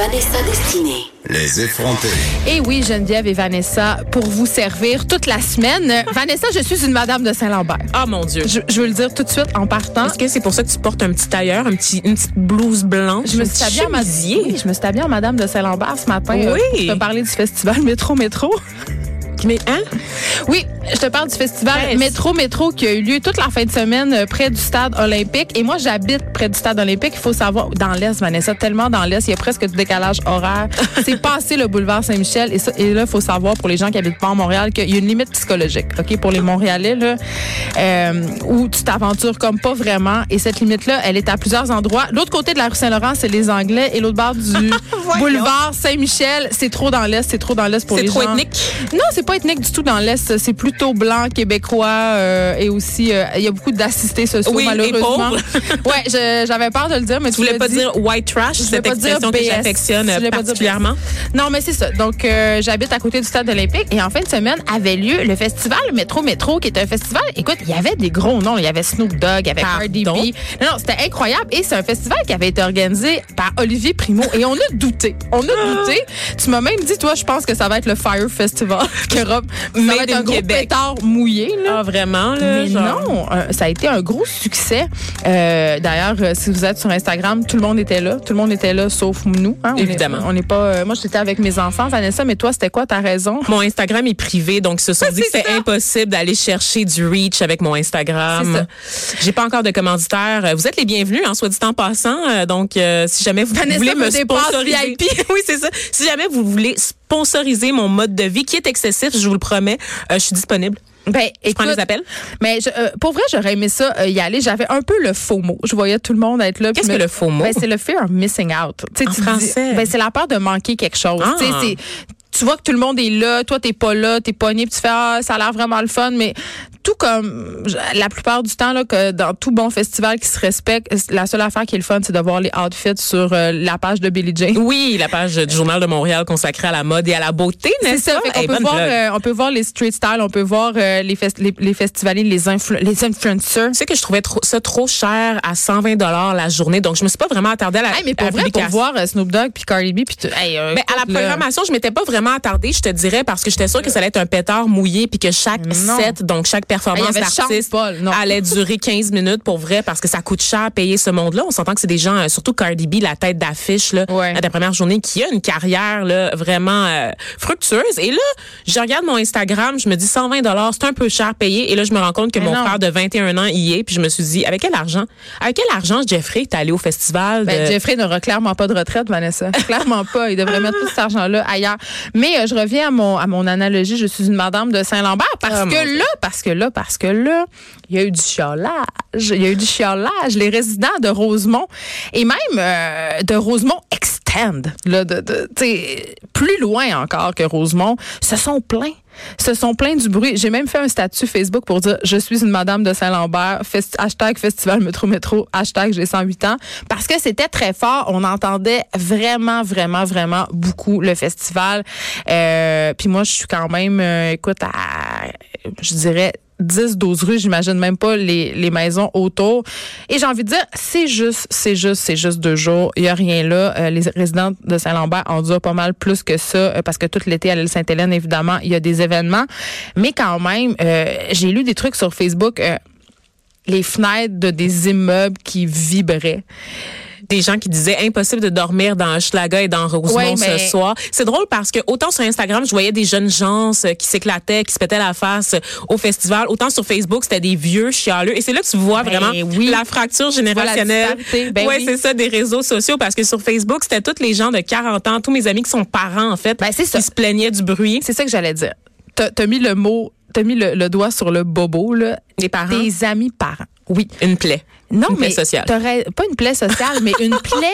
Vanessa Destinée. Les effrontés. Et oui, Geneviève et Vanessa, pour vous servir toute la semaine. Euh, Vanessa, je suis une madame de Saint-Lambert. Ah mon Dieu. Je, je veux le dire tout de suite en partant. Est-ce que c'est pour ça que tu portes un petit tailleur, un petit, une petite blouse blanche? Je me suis habillée en, ma- chemisier? oui, je me suis habillée en madame de Saint-Lambert ce matin. euh, Oui. pour te parler du festival Métro Métro. Mais hein? Oui, je te parle du festival Yes. Métro Métro qui a eu lieu toute la fin de semaine euh, près du stade olympique. Et moi, j'habite près du stade olympique. Il faut savoir, dans l'Est, Vanessa, tellement dans l'Est, il y a presque du décalage horaire. C'est passé le boulevard Saint-Michel. Et, ça- et là, il faut savoir pour les gens qui habitent pas à Montréal qu'il y a une limite psychologique, OK, pour les Montréalais, là, euh, où tu t'aventures comme pas vraiment. Et cette limite-là, elle est à plusieurs endroits. L'autre côté de la rue Saint-Laurent, c'est les Anglais. Et l'autre bord du boulevard Saint-Michel, c'est trop dans l'Est. C'est trop dans l'Est pour C'est les trop gens. ethnique? Non, c'est pas ethnique du tout dans l'Est. C'est plutôt blanc, québécois euh, et aussi, euh, il y a beaucoup d'assistés sociaux, Oui, malheureusement. ouais, j'avais peur de le dire, mais Tu voulais pas dit. dire white trash, Je cette pas dire expression que j'affectionne voulais pas particulièrement? Non, mais c'est ça. Donc, euh, j'habite à côté du stade olympique et en fin de semaine avait lieu le festival Métro Métro, qui est un festival. Écoute, il y avait des gros noms. Il y avait Snoop Dogg, il y avait Cardi B. Non, non, c'était incroyable et c'est un festival qui avait été organisé par Olivier Primo et on a douté. On a douté. Tu m'as même dit, toi, je pense que ça va être le Fire Festival. Rob, ça va être un gros pétard mouillé. Là. Ah, vraiment, là? Mais genre? non, euh, ça a été un gros succès. Euh, D'ailleurs, euh, si vous êtes sur Instagram, tout le monde était là. Tout le monde était là, sauf nous. hein. Évidemment. On n'est pas. euh, moi, j'étais avec mes enfants, Vanessa. Mais toi, c'était quoi ta raison? Mon Instagram est privé, donc ils se sont dit que C'est c'était impossible d'aller chercher du reach avec mon Instagram. J'ai pas encore de commanditaire. Vous êtes les bienvenus, hein, soit dit en passant. Donc, euh, si jamais vous Vanessa voulez me sponsoriser, VIP. oui, c'est ça. Si jamais vous voulez sponsoriser mon mode de vie qui est excessif, je vous le promets, euh, je suis disponible. Ben, Je prends écoute, les appels. Mais je- euh, pour vrai, j'aurais aimé ça euh, y aller. J'avais un peu le faux mot. Je voyais tout le monde être là. Qu'est-ce que le faux mot? Ben, c'est le fear of missing out. En tu dis- français? ben, c'est la peur de manquer quelque chose. Ah. Tu vois que tout le monde est là, toi t'es pas là, t'es pogné, puis tu fais ah ça a l'air vraiment le fun, mais tout comme la plupart du temps là que dans tout bon festival qui se respecte, la seule affaire qui est le fun, c'est de voir les outfits sur euh, la page de Billie Jean. Oui, la page du Journal de Montréal consacrée à la mode et à la beauté, C'est n'est-ce ça. pas? Fait qu'on Hey, peut bonne voir, euh, on peut voir les street style, on peut voir euh, les, fest- les, les festivaliers, les, influ- les influencers. Tu sais que je trouvais trop- ça trop cher à 120 dollars la journée, donc je me suis pas vraiment attardée à la, Hey, mais à pour la vrai, pour voir euh, Snoop Dogg puis Cardi B puis hey, euh, Ben, à la programmation, je m'étais pas vraiment attardée, je te dirais, parce que j'étais sûre que ça allait être un pétard mouillé, puis que chaque Non. set, donc chaque performance d'artiste allait durer 15 minutes pour vrai, parce que ça coûte cher à payer ce monde-là. On s'entend que c'est des gens, euh, surtout Cardi B, la tête d'affiche là, Ouais. à la première journée, qui a une carrière là, vraiment euh, fructueuse. Et là, je regarde mon Instagram, je me dis 120 dollars, c'est un peu cher payé. Et là, je me rends compte que Mais mon non. frère de 21 ans y est, puis je me suis dit, avec quel argent, avec quel argent Jeffrey est allé au festival Ben, de- Jeffrey n'aura clairement pas de retraite, Vanessa. clairement pas. Il devrait mettre tout cet argent-là ailleurs. Mais euh, je reviens à mon, à mon analogie. Je suis une madame de Saint-Lambert parce mon que là, parce que là, parce que là, il y a eu du chiolage. Il y a eu du chiolage. Les résidents de Rosemont et même euh, de Rosemont Extend, là, de, plus loin encore que Rosemont, se sont plaints. Se sont plaints du bruit. J'ai même fait un statut Facebook pour dire je suis une madame de Saint-Lambert, hashtag festival métro métro, hashtag j'ai 108 ans. Parce que c'était très fort. On entendait vraiment, vraiment, vraiment beaucoup le festival. Euh, Puis moi, je suis quand même, euh, écoute, à, je dirais, 10, 12 rues, j'imagine même pas les, les maisons autour. Et j'ai envie de dire, c'est juste, c'est juste, c'est juste deux jours. Il y a rien là. Euh, les résidents de Saint-Lambert endurent pas mal plus que ça euh, parce que toute l'été à l'île Sainte-Hélène, évidemment, il y a des événements. Mais quand même, euh, j'ai lu des trucs sur Facebook, les fenêtres de des immeubles qui vibraient. Des gens qui disaient impossible de dormir dans Hochelaga et dans Rosemont Ouais, mais- ce soir. C'est drôle parce que autant sur Instagram, je voyais des jeunes gens qui s'éclataient, qui se pétaient la face au festival, autant sur Facebook, c'était des vieux chialeux. Et c'est là que tu vois Ben vraiment oui. la fracture générationnelle. Ben ouais, oui. c'est ça, des réseaux sociaux parce que sur Facebook, c'était tous les gens de 40 ans, tous mes amis qui sont parents en fait, Ben, c'est ça. qui se plaignaient du bruit. C'est ça que j'allais dire. T'as as mis le mot, t'as mis le, le doigt sur le bobo, là. Les parents? Tes amis parents. Oui. Une plaie. Non, Une plaie mais sociale. pas une plaie sociale, mais une plaie,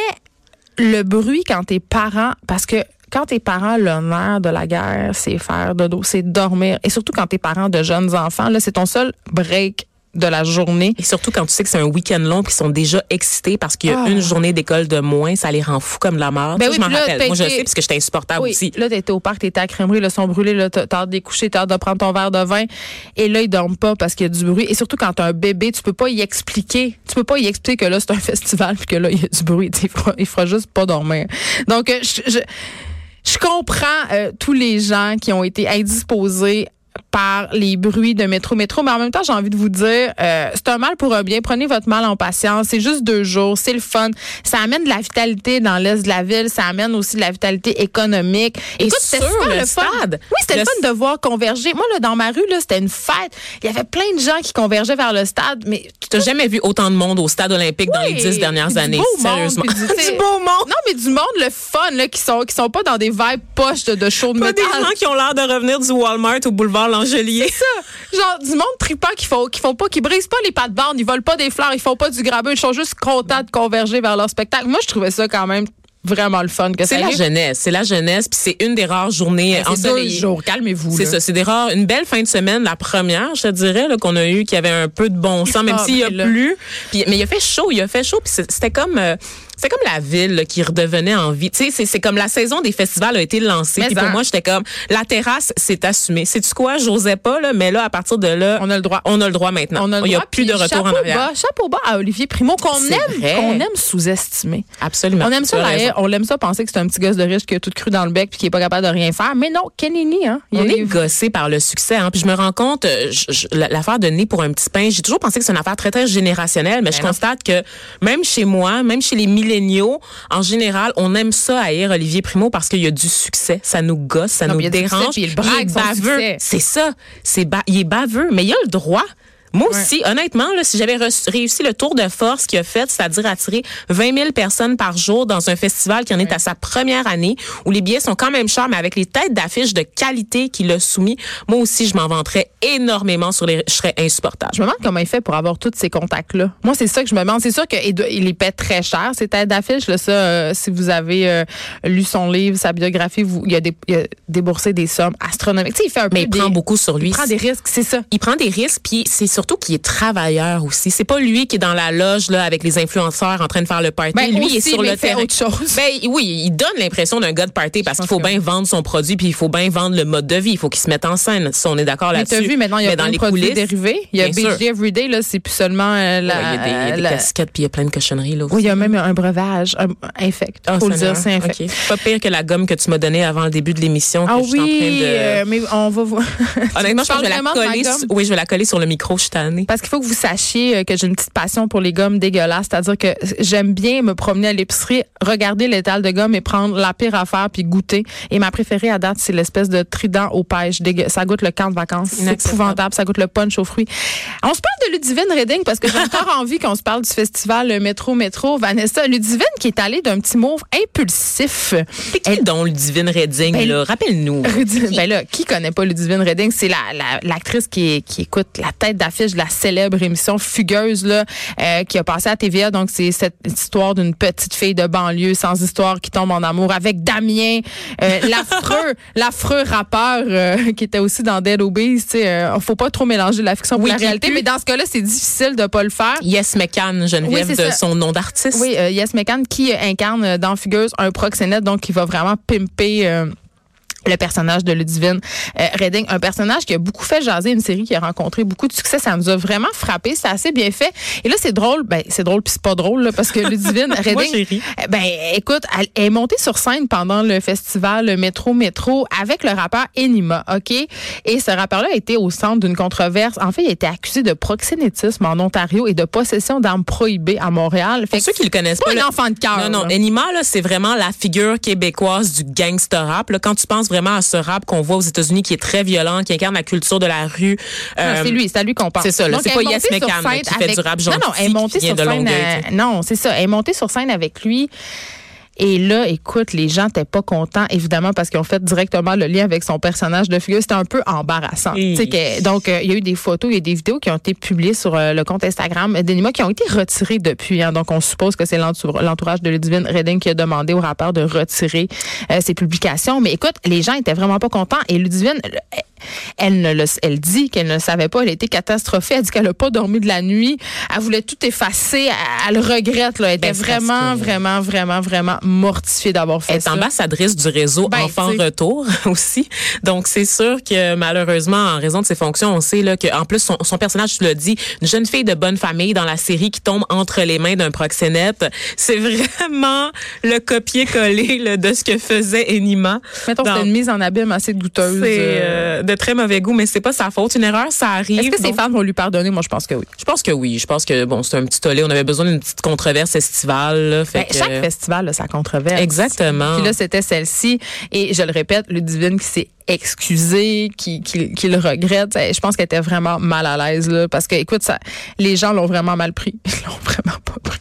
le bruit quand tes parents, parce que quand tes parents, le nerf de la guerre, c'est faire dodo, c'est dormir. Et surtout quand tes parents de jeunes enfants, là, c'est ton seul break de la journée. Et surtout quand tu sais que c'est un week-end long puis qu'ils sont déjà excités parce qu'il y a Ah. une journée d'école de moins, ça les rend fous comme la mort. Ben oui, je m'en là, rappelle. Moi, je sais parce que j'étais insupportable Oui, aussi. là, t'étais au parc, t'étais à crèmerie, le son brûlé, là, t'as hâte de coucher, t'as hâte de prendre ton verre de vin. Et là, ils dorment pas parce qu'il y a du bruit. Et surtout, quand t'as un bébé, tu peux pas y expliquer. Tu peux pas y expliquer que là, c'est un festival puis que là, il y a du bruit. Il fera, il fera juste pas dormir. Donc, euh, je, je, je comprends euh, tous les gens qui ont été indisposés par les bruits de métro métro mais en même temps j'ai envie de vous dire euh, c'est un mal pour un bien prenez votre mal en patience c'est juste deux jours c'est le fun ça amène de la vitalité dans l'est de la ville ça amène aussi de la vitalité économique Écoute, c'était super le fun. stade. oui c'était le, Le- fun de voir converger moi là dans ma rue là c'était une fête il y avait plein de gens qui convergeaient vers le stade mais Tu n'as jamais vu autant de monde au stade olympique dans les dix dernières années. beau Sérieusement. du- du beau monde. non mais du monde le fun là qui sont qui sont pas dans des vibes poches de, de show de Pas des métal gens qui ont l'air de revenir du Walmart au boulevard Langelier. genre du monde tripant qui font qui font pas qui brisent pas les pattes bornes ils volent pas des fleurs ils font pas du grabeux ils sont juste contents de converger vers leur spectacle moi je trouvais ça quand même vraiment le fun que ça C'est la arrive. jeunesse. C'est la jeunesse. Puis c'est une des rares journées c'est deux jours calmez-vous C'est ça, c'est des rares, une belle fin de semaine, la première, je te dirais, qu'on a eu, qui avait un peu de bon sens, même s'il y a là. plu. Puis, mais il a fait chaud, il a fait chaud, puis c'était comme, euh, c'est comme la ville là, qui redevenait en vie. Tu sais, c'est- comme la saison des festivals a été lancée. Mais Puis pour moi, j'étais comme, la terrasse, c'est assumé. C'est tu quoi, j'osais pas là, mais là, à partir de là, on a le droit on a le droit maintenant. on a le il y a plus de retour en arrière. bas, chapeau bas à Olivier Primo qu'on aime qu'on aime sous-estimer Absolument. on aime ça haie, on aime ça penser que c'est un petit gosse de riche qui a tout cru dans le bec puis qui est pas capable de rien faire mais non Kenini hein il On est gossé par le succès. Hein. Puis je me rends compte, euh, je- je- l'affaire de nez pour un petit pain, j'ai toujours pensé que c'est une affaire très, très générationnelle, mais je non. constate que même chez moi, même chez les milléniaux, en général, on aime ça haïr Olivier Primo parce qu'il y a du succès. Ça nous gosse, ça Non, nous il succès, dérange. puis il brague est baveux. succès. C'est ça. C'est ba- il est baveux, mais il a le droit. Moi aussi, honnêtement, là, si j'avais réussi le tour de force qu'il a fait, c'est-à-dire attirer 20 000 personnes par jour dans un festival qui en est à sa première année, où les billets sont quand même chers, mais avec les têtes d'affiche de qualité qu'il a soumis, moi aussi, je m'en vanterais énormément sur les... Je serais insupportable. Je me demande comment il fait pour avoir tous ces contacts-là. Moi, c'est ça que je me demande. C'est sûr qu'il il les paie très cher, ces têtes d'affiche. Là, ça, euh, si vous avez euh, lu son livre, sa biographie, vous, il, a dé- il a déboursé des sommes astronomiques. Tu sais, il fait un Mais peu il prend beaucoup sur lui. Il prend des risques, c'est ça. il prend des risques puis c'est surtout qu'il est travailleur aussi. C'est pas lui qui est dans la loge là avec les influenceurs en train de faire le party. Ben, lui il est sur le il fait terrain. autre chose. Ben oui, il donne l'impression d'un gars de party parce qu'il faut bien vendre son produit puis il faut bien vendre le mode de vie, il faut qu'il se mette en scène. Si on est d'accord Mais là-dessus. t'as vu, maintenant, il y a plein dans de les produits dérivés. Il y a. BG Everyday, là, c'est plus seulement euh, la... Ouais, il y a des, la- casquettes puis il y a plein de cochonneries là aussi. Oui, il y a même un breuvage, un infect. Ah, faut le dire, c'est infect. OK. Pas pire que la gomme que tu m'as donnée avant le début de l'émission. que Ah je suis en oui, train de... euh, mais on va voir. Honnêtement, je pense que je vais la coller. Oui, je vais la coller sur le micro. Je suis Parce qu'il faut que vous sachiez euh, que j'ai une petite passion pour les gommes dégueulasses. C'est-à-dire que j'aime bien me promener à l'épicerie, regarder l'étal de gomme et prendre la pire affaire puis goûter. Et ma préférée à date, c'est l'espèce de trident aux pêches. Ça goûte le camp de vacances. C'est épouvantable. Ça goûte le punch aux fruits. On se parle de Ludivine Redding parce que j'ai encore envie qu'on se parle du festival Métro Métro. Vanessa, Ludivine qui est allée d'un petit move impulsif. C'est qui donc Ludivine Redding, Ben, là? Rappelle-nous. Ben là, qui connaît pas Ludivine Redding? C'est la, la- l'actrice qui, qui écoute la tête d'affiche de la célèbre émission Fugueuse, là, euh, qui a passé à TVA. Donc, c'est cette histoire d'une petite fille de banlieue sans histoire qui tombe en amour avec Damien, euh, l'affreux, l'affreux rappeur euh, qui était aussi dans Dead Obeez. Tu sais, faut pas trop mélanger la fiction Oui, et la réalité, mais dans ce cas-là, c'est difficile de pas le faire. Yes McCann, Geneviève, Oui, de ça. son nom d'artiste. Oui, Yes McCann qui incarne dans Fugueuse un proxénète, donc qui va vraiment pimper. Le personnage de Ludivine euh, Redding, un personnage qui a beaucoup fait jaser, une série qui a rencontré beaucoup de succès. Ça nous a vraiment frappé. C'est assez bien fait. Et là, c'est drôle. Ben, c'est drôle puis c'est pas drôle là, parce que Ludivine Redding, ri. euh, ben, écoute, elle est montée sur scène pendant le festival Métro Métro avec le rappeur Enima, ok? Et ce rappeur-là a été au centre d'une controverse. En fait, il a été accusé de proxénétisme en Ontario et de possession d'armes prohibées à Montréal. Fait Pour que ceux qui le connaissent pas, pas enfant de cœur. Non, non. Enima, là, c'est vraiment la figure québécoise du gangster rap. Là, quand tu penses vraiment à ce rap qu'on voit aux États-Unis, qui est très violent, qui incarne la culture de la rue. Euh, c'est lui, c'est à lui qu'on parle. c'est ça, C'est pas Yes qui fait du rap Non, non, elle est gentil, montée sur scène. Euh, non, c'est ça. Elle est montée sur scène avec lui. Et là, écoute, les gens n'étaient pas contents, évidemment, parce qu'ils ont fait directement le lien avec son personnage de figure. C'était un peu embarrassant. Que- donc, euh, il y a eu des photos, il y a des vidéos qui ont été publiées sur euh, le compte Instagram d'Enima qui ont été retirées depuis. hein. donc, on suppose que c'est l'entour- l'entourage de Ludivine Redding qui a demandé au rappeur de retirer euh, ses publications. Mais écoute, les gens étaient vraiment pas contents. Et Ludivine, elle- ne le, elle dit qu'elle ne le savait pas. Elle était catastrophée. Elle dit qu'elle n'a pas dormi de la nuit. Elle voulait tout effacer. Elle, le regrette. Là. Elle était Ben, c'est parce vraiment, que- vraiment, vraiment, vraiment mortifiée d'avoir fait Elle est ça. ambassadrice du réseau Ben, Enfants. Retour aussi. Donc, c'est sûr que malheureusement, en raison de ses fonctions, on sait là, qu'en plus, son, son personnage, tu l'as dit, une jeune fille de bonne famille dans la série qui tombe entre les mains d'un proxénète. C'est vraiment le copier-coller de ce que faisait Enima. Mettons, c'était une mise en abîme assez douteuse. C'est Euh, euh, de très mauvais goût, mais c'est pas sa faute. Une erreur, ça arrive. Est-ce que Donc, fans vont lui pardonner? Moi, je pense que oui. Je pense que oui. Je pense que bon, c'est un petit tollé. On avait besoin d'une petite controverse estivale. Là, fait Ben, que- Chaque festival a sa controverse. Exactement. Puis là, c'était celle-ci. Et je le répète, Ludivine qui s'est excusée, qui, qui, qui le regrette. Je pense qu'elle était vraiment mal à l'aise, là. Parce que, écoute, ça, les gens l'ont vraiment mal pris. Ils l'ont vraiment pas pris.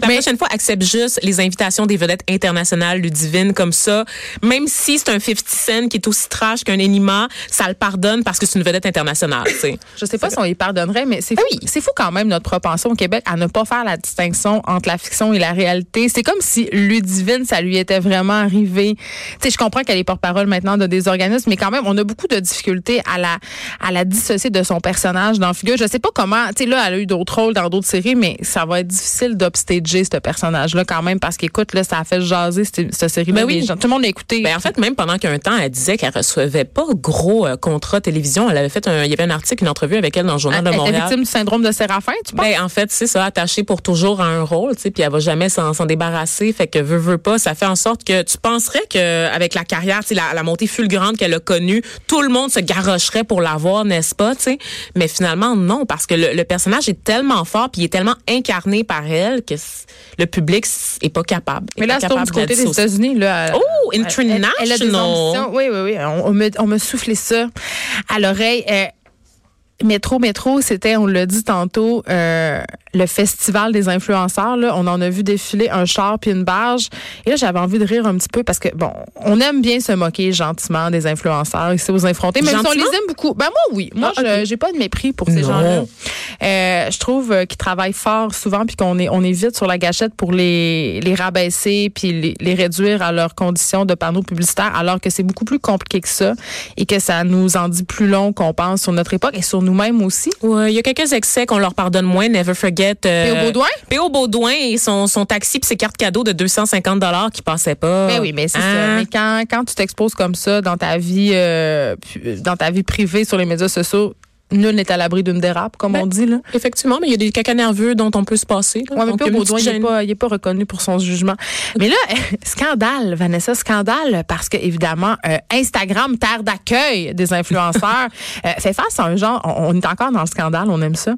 La Mais- prochaine fois, accepte juste les invitations des vedettes internationales, Ludivine, comme ça. Même si c'est un 50 Cent qui est aussi trash qu'un Enima, ça le pardonne parce que c'est une vedette internationale, tu sais. Je sais pas si on y pardonnerait, mais c'est fou, c'est fou quand même notre propension au Québec à ne pas faire la distinction entre la fiction et la réalité. C'est comme si Ludivine, ça lui était vraiment arrivé. Tu sais, je comprends qu'elle est porte-parole maintenant de des organismes, mais quand même, on a beaucoup de difficultés à la à la dissocier de son personnage dans Figure. Je sais pas comment. Tu sais, là, elle a eu d'autres rôles dans d'autres séries, mais ça va être difficile d'upstager ce personnage-là quand même parce qu'écoute, là, ça a fait jaser cette, cette série-là. Ben oui. Gens- Tout le monde l'a écouté. Ben, en fait, même pendant qu'un temps, elle disait qu'elle recevait pas gros euh, contrats télévision. Elle avait fait un, il y avait un article, une entrevue avec elle dans le journal elle de Montréal. victime du syndrome de Séraphin, tu penses? Ben, en fait, c'est ça, attachée pour toujours à un rôle, tu sais, puis elle va jamais s'en débarrasser. Fait que veut, veut pas, ça fait en sorte que tu penserais que avec la carrière, tu sais, la, la montée fulgurante qu'elle a connue, tout le monde se garocherait pour l'avoir, n'est-ce pas, tu sais? Mais finalement, non, parce que le, le personnage est tellement fort, puis il est tellement incarné par elle que le public est pas capable. est Mais là, c'est du côté des. États-Unis. Là, Oh, Elle- elle- international. Elle, a des ambitions. Oui, oui, oui. On, on me, on me soufflait ça à l'oreille. Euh, Métro, métro, c'était, on l'a dit tantôt, euh, le festival des influenceurs. Là, on en a vu défiler un char puis une barge. Et là, j'avais envie de rire un petit peu parce que bon, on aime bien se moquer gentiment des influenceurs ici aux infrontés, même si on les aime beaucoup. Ben moi, oui. Moi, Ah, ok. je j'ai pas de mépris pour ces gens-là. Euh, je trouve euh, qu'ils travaillent fort souvent puis qu'on est on est vite sur la gâchette pour les les rabaisser puis les, les réduire à leurs conditions de panneaux publicitaires alors que c'est beaucoup plus compliqué que ça et que ça nous en dit plus long qu'on pense sur notre époque et sur nous-mêmes aussi. Ouais, il y a quelques excès qu'on leur pardonne moins. Never forget. euh, P.O. Baudouin? P.O. Baudouin et son, son taxi puis ses cartes cadeaux de 250 dollars qui passaient pas. Ben oui, mais c'est ça. Hein? Mais quand, quand tu t'exposes comme ça dans ta vie euh, dans ta vie privée sur les médias sociaux, nul n'est à l'abri d'une dérape, comme Ben, on dit là. Effectivement, mais il y a des caca nerveux dont on peut se passer. là. Ouais, mais Donc, il Baudouin, il n'est pas, il est pas reconnu pour son jugement. Mais là, scandale, Vanessa, scandale, parce que évidemment, euh, Instagram, terre d'accueil des influenceurs, euh, fait face à un genre, on, on est encore dans le scandale, on aime ça.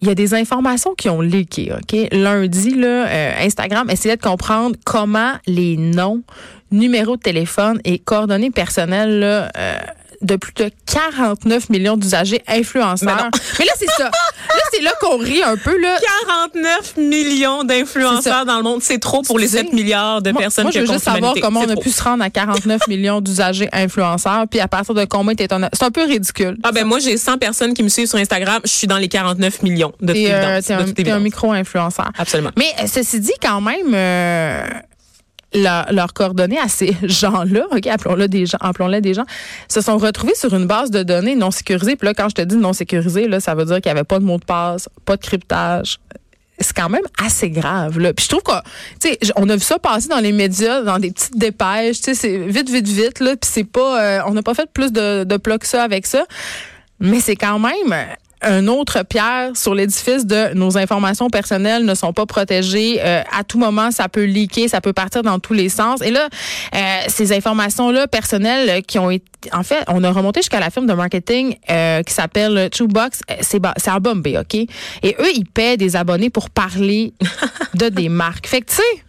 Il y a des informations qui ont leaké, OK? Lundi, là, euh, Instagram essayait de comprendre comment les noms, numéros de téléphone et coordonnées personnelles là, euh, de plus de 49 millions d'usagers influenceurs. Mais là, c'est ça. Là, c'est là qu'on rit un peu. Là. 49 millions d'influenceurs dans le monde. C'est trop pour les C'est- 7 milliards de Moi, personnes moi, je veux juste savoir comment on a trop. pu se rendre à 49 millions d'usagers influenceurs, puis à partir de combien t'es un... C'est un peu ridicule. Ah ben moi j'ai 100 personnes qui me suivent sur Instagram, je suis dans les 49 millions de T'es euh, un, un micro-influenceur. Absolument. Mais euh, ceci dit, quand même, euh, leur- leurs coordonnées à ces gens-là, OK, appelons-le des gens, appelons-les des gens, se sont retrouvés sur une base de données non sécurisée. Puis là, quand je te dis non sécurisée, là, ça veut dire qu'il n'y avait pas de mot de passe, pas de cryptage, c'est quand même assez grave. Là. Puis je trouve sais, on a vu ça passer dans les médias, dans des petites dépêches, tu sais, c'est vite, vite, vite, là. Puis c'est pas, euh, on n'a pas fait plus de, de que ça avec ça. Mais c'est quand même un autre pierre sur l'édifice de nos informations personnelles ne sont pas protégées. Euh, à tout moment, ça peut leaker, ça peut partir dans tous les sens. Et là, euh, ces informations-là personnelles qui ont été, en fait, on a remonté jusqu'à la firme de marketing euh, qui s'appelle Truebox. C'est c'est à Bombay, ok? Et eux, ils paient des abonnés pour parler de des marques. Fait que tu sais.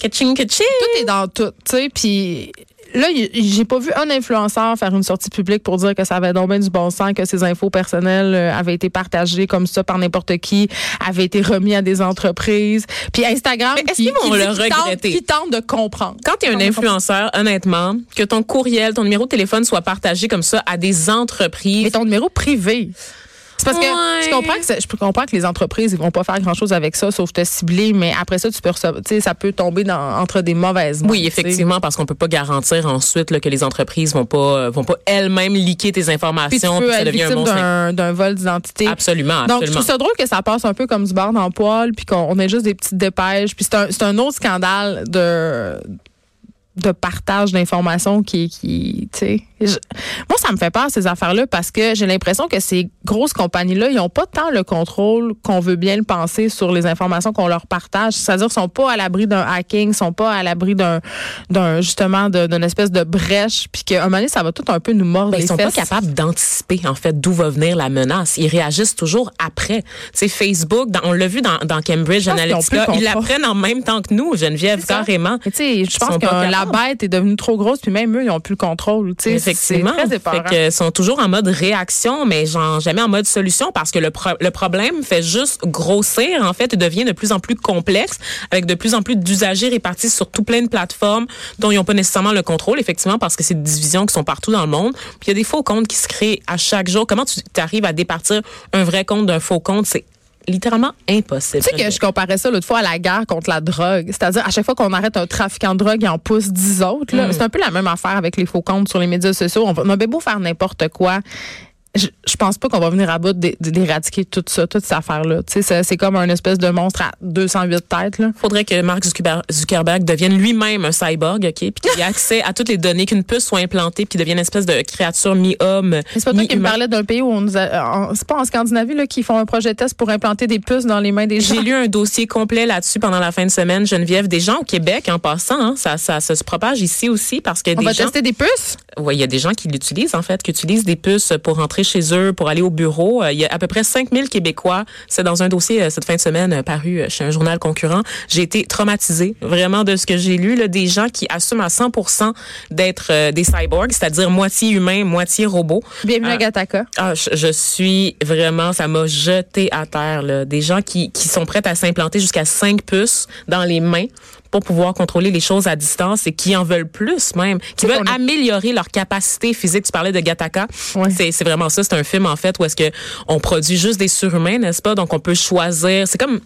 Kaching, kaching. Tout est dans tout, tu sais. Puis là, j'ai pas vu un influenceur faire une sortie publique pour dire que ça avait donc bien du bon sens, que ces infos personnelles euh, avaient été partagées comme ça par n'importe qui, avaient été remis à des entreprises. Puis Instagram, est-ce qui, qu'ils vont qui le tentent- regretter? qui tente de comprendre. Quand tu es un Qui tente influenceur, honnêtement, que ton courriel, ton numéro de téléphone soit partagé comme ça à des entreprises. Mais ton numéro privé. C'est parce que Ouais. je comprends que je comprends que les entreprises ils vont pas faire grand chose avec ça sauf te cibler mais après ça tu peux recevoir- tu sais ça peut tomber dans, entre des mauvaises mains, Oui, effectivement, parce qu'on peut pas garantir ensuite là, que les entreprises vont pas euh, vont pas elles-mêmes liquer tes Puis tu informations peux puis ça devient un d'un vol d'identité. Absolument, Donc, je absolument. trouve ça drôle que ça passe un peu comme du beurre dans le poil, puis qu'on on ait juste des petites dépêches. Puis c'est un, c'est un autre scandale de de partage d'informations qui qui tu sais moi ça me fait peur ces affaires là parce que j'ai l'impression que ces grosses compagnies là ils ont pas tant le contrôle qu'on veut bien le penser sur les informations qu'on leur partage c'est-à-dire qu'ils sont pas à l'abri d'un hacking sont pas à l'abri d'un d'un justement d'une espèce de brèche puis qu'à un moment donné ça va tout un peu nous mordre Ben, les ils sont pas capables d'anticiper en fait d'où va venir la menace. Ils réagissent toujours après. Tu sais, Facebook, dans- on l'a vu dans, dans Cambridge Analytica, ils l'apprennent en même temps que nous, Geneviève, carrément. Tu sais, je pense capables. Bête est devenue trop grosse, puis même eux, ils ont plus le contrôle. Tu sais, Effectivement. C'est très. Fait que, ils sont toujours en mode réaction, mais genre jamais en mode solution parce que le, pro- le problème fait juste grossir, en fait, et devient de plus en plus complexe avec de plus en plus d'usagers répartis sur tout plein de plateformes dont ils n'ont pas nécessairement le contrôle, effectivement, parce que c'est des divisions qui sont partout dans le monde. Puis il y a des faux comptes qui se créent à chaque jour. Comment tu arrives à départir un vrai compte d'un faux compte? C'est littéralement impossible. Tu sais que je comparais ça l'autre fois à la guerre contre la drogue. C'est-à-dire, à chaque fois qu'on arrête un trafiquant de drogue, il en pousse dix autres. là. C'est un peu la même affaire avec les faux comptes sur les médias sociaux. On, on a beau faire n'importe quoi. Je, je pense pas qu'on va venir à bout d'é- d'éradiquer tout ça, toute cette affaire-là. C'est- comme un espèce de monstre à 208 têtes. Là. faudrait que Mark Zuckerberg, devienne lui-même un cyborg, OK? Puis qu'il ait accès à toutes les données, qu'une puce soit implantée, puis qu'il devienne une espèce de créature mi-homme, C'est pas toi qui me parlais d'un pays où on nous a, en- c'est pas en Scandinavie là qui font un projet test pour implanter des puces dans les mains des gens. J'ai lu un dossier complet là-dessus pendant la fin de semaine, Geneviève. Des gens au Québec, en passant, hein, ça, ça, ça se propage ici aussi parce que On des va gens, tester des puces? ouais, il y a des gens qui l'utilisent en fait, qui utilisent des puces pour rentrer chez eux, pour aller au bureau. Euh, Il y a à peu près 5000 Québécois. C'est dans un dossier euh, cette fin de semaine euh, paru chez un journal concurrent. J'ai été traumatisée vraiment de ce que j'ai lu. Là, des gens qui assument à 100% d'être des cyborgs, c'est-à-dire moitié humain, moitié robot. Bienvenue à Gataka. Ah, je, je suis vraiment, ça m'a jeté à terre. Là. Des gens qui, qui sont prêts à s'implanter jusqu'à cinq puces dans les mains pour pouvoir contrôler les choses à distance et qui en veulent plus même, qui veulent améliorer leur capacité physique. Tu parlais de Gattaca. Ouais. C'est vraiment ça. C'est un film en fait où est-ce que on produit juste des surhumains, n'est-ce pas? Donc on peut choisir. C'est comme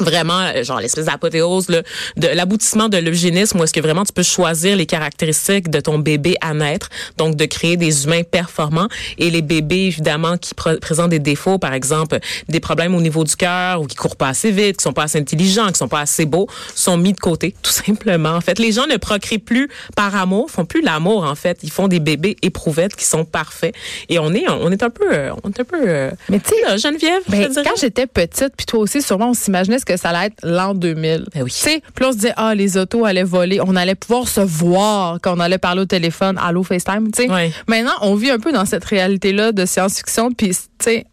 vraiment euh, genre l'espèce d'apothéose là, de l'aboutissement de l'eugénisme où est-ce que vraiment tu peux choisir les caractéristiques de ton bébé à naître donc de créer des humains performants. Et les bébés évidemment qui pr- présentent des défauts par exemple des problèmes au niveau du cœur ou qui courent pas assez vite qui sont pas assez intelligents qui sont pas assez beaux sont mis de côté tout simplement. En fait les gens ne procréent plus par amour font plus l'amour en fait. Ils font des bébés éprouvettes qui sont parfaits. Et on est on est un peu euh, on est un peu euh, Mais tu sais, Geneviève Ben, quand j'étais petite, puis toi aussi, sûrement, on s'imaginait que ça allait être l'an 2000. Ben oui. Tu sais, puis on se disait, ah, les autos allaient voler. On allait pouvoir se voir quand on allait parler au téléphone. Allô, FaceTime, tu sais. Maintenant, on vit un peu dans cette réalité-là de science-fiction, puis, tu sais,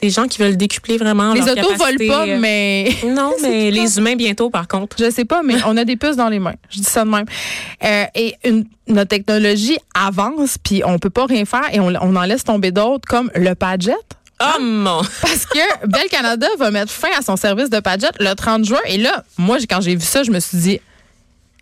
des gens qui veulent décupler vraiment les autos volent pas, euh, mais. Non, mais les humains bientôt, par contre. Je sais pas, mais on a des puces dans les mains. Je dis ça de même. Euh, et une, notre technologie avance, puis on peut pas rien faire et on, on en laisse tomber d'autres, comme le Padjet. Oh mon! Parce que Bell Canada va mettre fin à son service de Padjet le 30 juin. Et là, moi, quand j'ai vu ça, je me suis dit,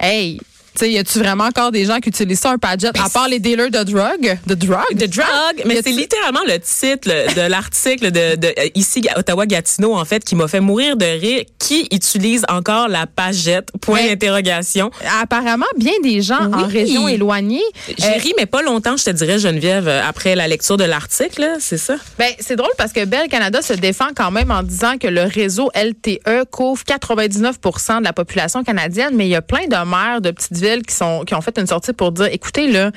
hey, sais, y a-tu vraiment encore des gens qui utilisent ça, un Padgett, à part les dealers de drogue? De drogue? De drug, mais c'est littéralement le titre de l'article de, de euh, ici Ottawa-Gatineau en fait qui m'a fait mourir de rire. Qui utilise encore la pagette Point d'interrogation. Apparemment, bien des gens en région éloignée. J'ai Euh, ri, mais pas longtemps, je te dirais, Geneviève, euh, après la lecture de l'article, c'est ça? Ben, c'est drôle parce que Bell Canada se défend quand même en disant que le réseau LTE couvre 99% de la population canadienne, mais il y a plein de maires de petites villes qui sont qui ont fait une sortie pour dire écoutez là,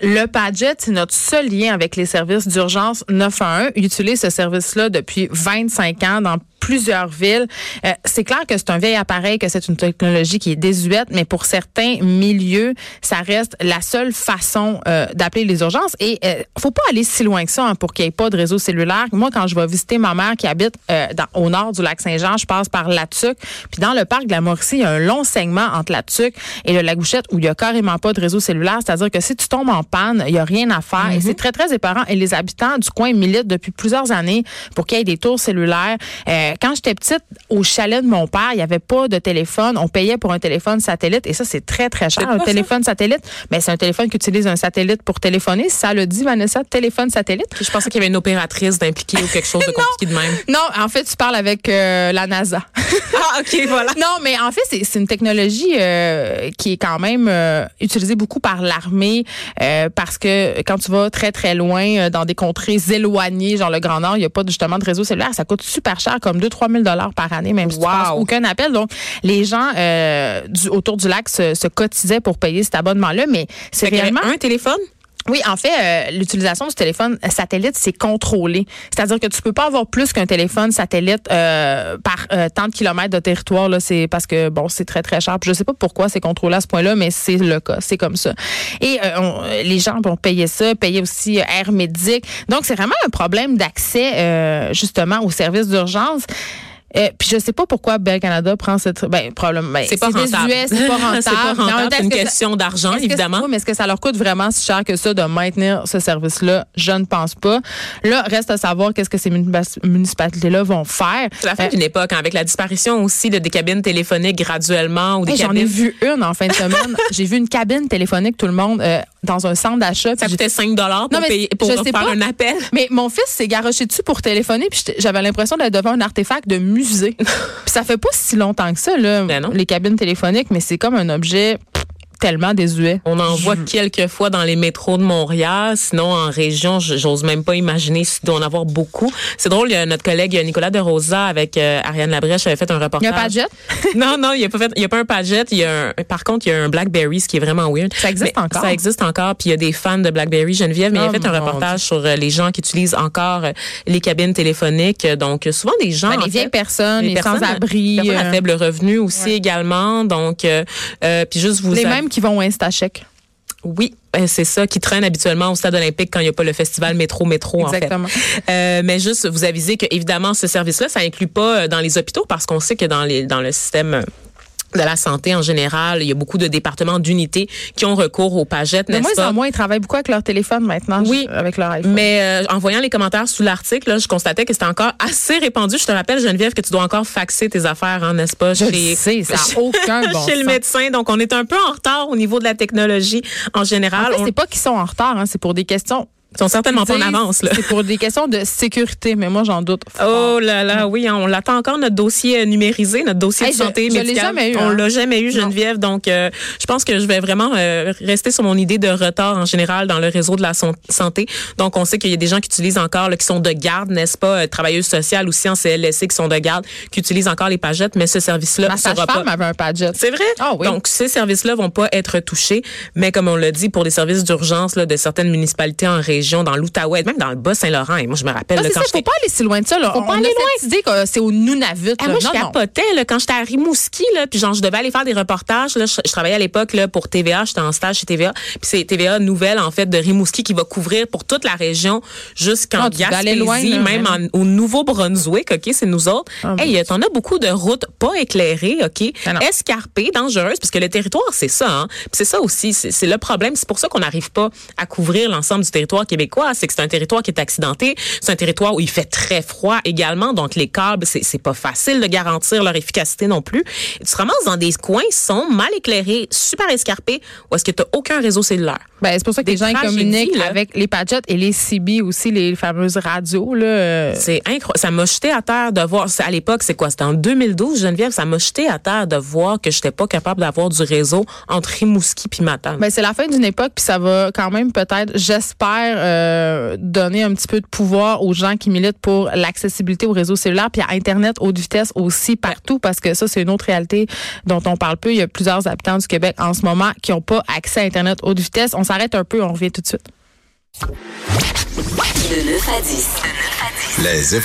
le Padget, c'est notre seul lien avec les services d'urgence 911. Ils utilisent ce service-là depuis 25 ans dans plusieurs villes. Euh, c'est clair que c'est un vieil appareil, que c'est une technologie qui est désuète, mais pour certains milieux, ça reste la seule façon euh, d'appeler les urgences. Et euh, faut pas aller si loin que ça hein, pour qu'il n'y ait pas de réseau cellulaire. Moi, quand je vais visiter ma mère qui habite euh, dans, au nord du lac Saint-Jean, je passe par La Tuque. Puis dans le parc de la Mauricie, il y a un long segment entre La Tuque et le Lagouchette où il y a carrément pas de réseau cellulaire. C'est-à-dire que si tu tombes en panne, il y a rien à faire. Et c'est très, très éparant. Et les habitants du coin militent depuis plusieurs années pour qu'il y ait des tours cellulaires. Euh, quand j'étais petite, au chalet de mon père, il n'y avait pas de téléphone. On payait pour un téléphone satellite. Et ça, c'est très, très cher. Un ça? téléphone satellite, mais c'est un téléphone qui utilise un satellite pour téléphoner. Ça le dit, Vanessa, téléphone satellite. Je pensais qu'il y avait une opératrice d'impliquée ou quelque chose de compliqué de même. Non, en fait, tu parles avec euh, la NASA. Ah, OK, voilà. Non, mais en fait, c'est une technologie euh, qui est quand même euh, utilisée beaucoup par l'armée euh, parce que quand tu vas très, très loin euh, dans des contrées éloignées, genre le Grand Nord, il n'y a pas justement de réseau cellulaire. Ça coûte super cher, comme 2-3 000 dollars par année, même si tu passes aucun appel. Donc, les gens euh, du, autour du lac se, se cotisaient pour payer cet abonnement-là, mais c'est réellement... un téléphone? Oui, en fait, euh, l'utilisation du téléphone satellite, c'est contrôlé. C'est-à-dire que tu peux pas avoir plus qu'un téléphone satellite euh, par euh, tant de kilomètres de territoire. Là, c'est parce que bon, c'est très très cher. Je sais pas pourquoi c'est contrôlé à ce point-là, mais c'est le cas. C'est comme ça. Et euh, on- les gens vont payer ça, payer aussi euh, Air Médic. Donc c'est vraiment un problème d'accès euh, justement aux services d'urgence. Euh, puis je sais pas pourquoi Bell Canada prend cette ben probablement ben, C'est pas rentable. désuet, c'est pas rentable. c'est pas rentable. C'est une question d'argent, évidemment. mais est-ce que ça leur coûte vraiment si cher que ça de maintenir ce service-là? Je ne pense pas. Là, reste à savoir qu'est-ce que ces munipa- municipalités-là vont faire. C'est la fin Euh, d'une époque, hein, avec la disparition aussi de, des cabines téléphoniques graduellement ou des hey, J'en ai vu une en fin de semaine. J'ai vu une cabine téléphonique, tout le monde, euh, dans un centre d'achat. Ça coûtait 5 dollars pour, Non, mais payer, pour faire pas. un appel. Mais mon fils s'est garoché dessus pour téléphoner, puis j'avais l'impression d'être devant un artefact de musée. puis ça fait pas si longtemps que ça, là, Ben les cabines téléphoniques, mais c'est comme un objet tellement désuet. On en voit quelques fois dans les métros de Montréal. Sinon, en région, j'ose même pas imaginer s'il doit en avoir beaucoup. C'est drôle, il y a notre collègue Nicolas de Rosa avec euh, Ariane Labrèche avait fait un Il y reportage. a pas de jet? non, non, il n'y a pas fait, il y a pas un Padgett. Il y a un, par contre, il y a un Blackberry, ce qui est vraiment weird. Ça existe Mais encore? Ça existe encore. Puis il y a des fans de Blackberry Geneviève, mais il Oh, a fait un reportage sur euh, les gens qui utilisent encore euh, les cabines téléphoniques. Donc, souvent des gens. Ben, en les fait, vieilles personnes, les, personnes- sans-abri. personnes à faible revenu aussi également. Donc, euh, euh, puis juste vous les qui vont au InstaCheck. oui, euh, c'est ça qui traîne habituellement au stade olympique quand il n'y a pas le festival métro métro Exactement. en fait. Euh, mais juste vous aviser que évidemment ce service-là, ça inclut pas euh, dans les hôpitaux parce qu'on sait que dans les dans le système de la santé en général, il y a beaucoup de départements d'unités qui ont recours aux pagettes, De n'est-ce moins pas? en moins, ils travaillent beaucoup avec leur téléphone maintenant. Oui. Avec leur iPhone. Mais euh, en voyant les commentaires sous l'article, là, je constatais que c'était encore assez répandu. Je te rappelle, Geneviève, que tu dois encore faxer tes affaires, hein, n'est-ce pas? Je le sais, ça n'a aucun bon chez le médecin. Donc, on est un peu en retard au niveau de la technologie en général. En fait, On- c'est pas qu'ils sont en retard, hein, c'est pour des questions. Ils sont certainement pas en avance. C'est pour des questions de sécurité, mais moi j'en doute. fort. Oh là là, oui, on l'attend encore notre dossier euh, numérisé, notre dossier Hey, de je- santé je médicale. jamais eu, On hein. l'a jamais eu, Geneviève. Donc, euh, je pense que je vais vraiment euh, rester sur mon idée de retard en général dans le réseau de la santé. Donc, on sait qu'il y a des gens qui utilisent encore, là, qui sont de garde, n'est-ce pas, travailleuses sociales aussi en CLSC qui sont de garde, qui utilisent encore les pagettes, mais ce service-là Ma sera pas. avait un Padgett. C'est vrai? Ah oui. Donc, ces services-là vont pas être touchés. Mais comme on l'a dit, pour les services d'urgence de certaines municipalités en région, dans l'Outaouais, même dans le Bas-Saint-Laurent, et moi, je me rappelle Ah, là, quand ça, faut pas aller si loin de ça. Là. Faut pas On aller a loin. cette idée que c'est au Nunavut. Ah, là. moi, je non, non. capotais là, quand j'étais à Rimouski, là, puis genre, je devais aller faire des reportages. Là, je, je travaillais à l'époque là, pour TVA, j'étais en stage chez TVA. Puis c'est TVA Nouvelle, en fait, de Rimouski qui va couvrir pour toute la région jusqu'en Ah, aller Gaspésie, loin, là, même vraiment. en- au Nouveau-Brunswick, OK, c'est nous autres. Ah, hey, euh, t'en as beaucoup de routes pas éclairées, OK, Ah, non. escarpées, dangereuses, parce que le territoire, c'est ça. Hein? Puis c'est ça aussi, c'est le problème. C'est pour ça qu'on n'arrive pas à couvrir l'ensemble du territoire québécois, c'est que c'est un territoire qui est accidenté, c'est un territoire où il fait très froid également, donc les câbles, c'est, c'est pas facile de garantir leur efficacité non plus. Et tu te ramasses dans des coins sont mal éclairés, super escarpés, où est-ce que tu aucun réseau cellulaire? Ben, c'est pour ça que Des les gens communiquent là. avec les Padgett et les CB aussi, les fameuses radios. Là. C'est incroyable. Ça m'a jeté à terre de voir. À l'époque, c'est quoi? C'était en 2012, Geneviève. Ça m'a jeté à terre de voir que j'étais pas capable d'avoir du réseau entre Rimouski puis Matane. Ben, c'est la fin d'une époque, puis ça va quand même peut-être, j'espère, euh, donner un petit peu de pouvoir aux gens qui militent pour l'accessibilité au réseau cellulaire, puis à Internet haute vitesse aussi partout, parce que ça, c'est une autre réalité dont on parle peu. Il y a plusieurs habitants du Québec en ce moment qui n'ont pas accès à Internet haute vitesse. On s'arrête un peu, on revient tout de suite. De 9 à 10. Les